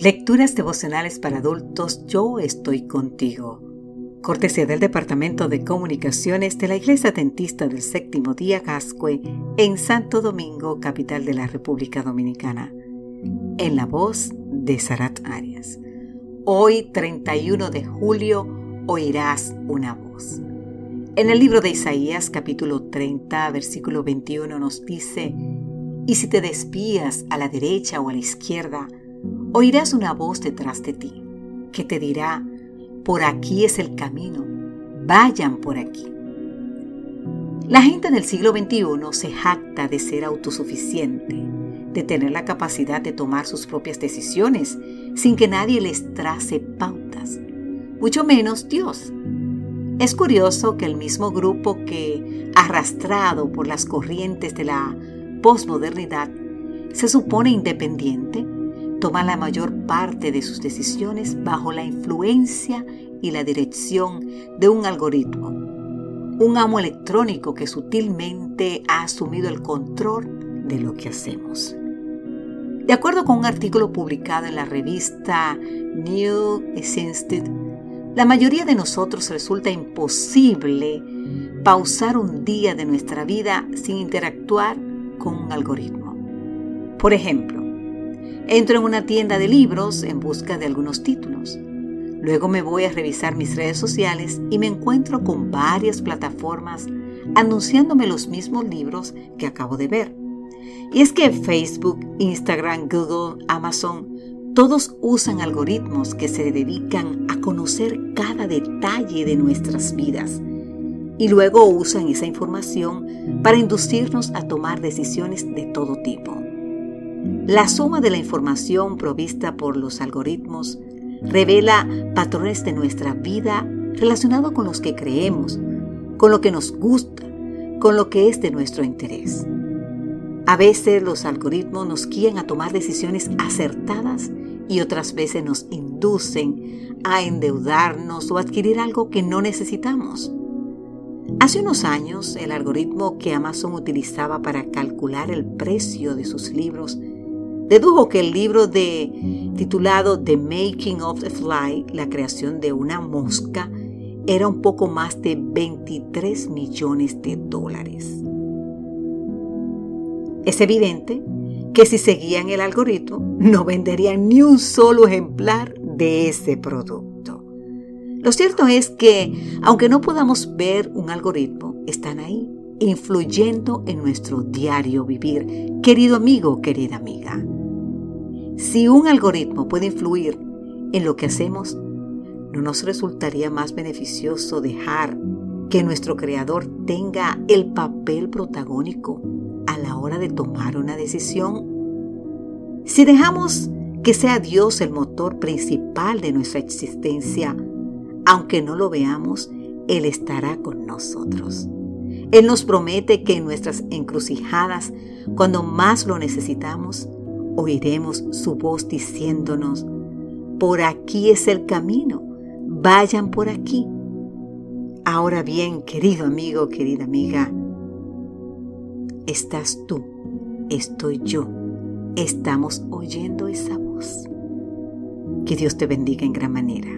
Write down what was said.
Lecturas devocionales para adultos Yo estoy contigo. Cortesía del Departamento de Comunicaciones de la Iglesia Dentista del Séptimo Día Gascue en Santo Domingo, capital de la República Dominicana. En la voz de Sarat Arias. Hoy, 31 de julio, oirás una voz. En el libro de Isaías, capítulo 30, versículo 21, nos dice: Y si te desvías a la derecha o a la izquierda, oirás una voz detrás de ti que te dirá, por aquí es el camino, vayan por aquí. La gente del siglo XXI se jacta de ser autosuficiente, de tener la capacidad de tomar sus propias decisiones sin que nadie les trace pautas, mucho menos Dios. Es curioso que el mismo grupo que, arrastrado por las corrientes de la posmodernidad, se supone independiente, toma la mayor parte de sus decisiones bajo la influencia y la dirección de un algoritmo, un amo electrónico que sutilmente ha asumido el control de lo que hacemos. De acuerdo con un artículo publicado en la revista New Essence, la mayoría de nosotros resulta imposible pausar un día de nuestra vida sin interactuar con un algoritmo. Por ejemplo, Entro en una tienda de libros en busca de algunos títulos. Luego me voy a revisar mis redes sociales y me encuentro con varias plataformas anunciándome los mismos libros que acabo de ver. Y es que Facebook, Instagram, Google, Amazon, todos usan algoritmos que se dedican a conocer cada detalle de nuestras vidas y luego usan esa información para inducirnos a tomar decisiones de todo tipo. La suma de la información provista por los algoritmos revela patrones de nuestra vida relacionados con los que creemos, con lo que nos gusta, con lo que es de nuestro interés. A veces los algoritmos nos guían a tomar decisiones acertadas y otras veces nos inducen a endeudarnos o adquirir algo que no necesitamos. Hace unos años, el algoritmo que Amazon utilizaba para calcular el precio de sus libros dedujo que el libro de, titulado The Making of the Fly, la creación de una mosca, era un poco más de 23 millones de dólares. Es evidente que si seguían el algoritmo, no venderían ni un solo ejemplar de ese producto. Lo cierto es que, aunque no podamos ver un algoritmo, están ahí influyendo en nuestro diario vivir. Querido amigo, querida amiga, si un algoritmo puede influir en lo que hacemos, ¿no nos resultaría más beneficioso dejar que nuestro creador tenga el papel protagónico a la hora de tomar una decisión? Si dejamos que sea Dios el motor principal de nuestra existencia, aunque no lo veamos, Él estará con nosotros. Él nos promete que en nuestras encrucijadas, cuando más lo necesitamos, oiremos su voz diciéndonos, por aquí es el camino, vayan por aquí. Ahora bien, querido amigo, querida amiga, estás tú, estoy yo, estamos oyendo esa voz. Que Dios te bendiga en gran manera.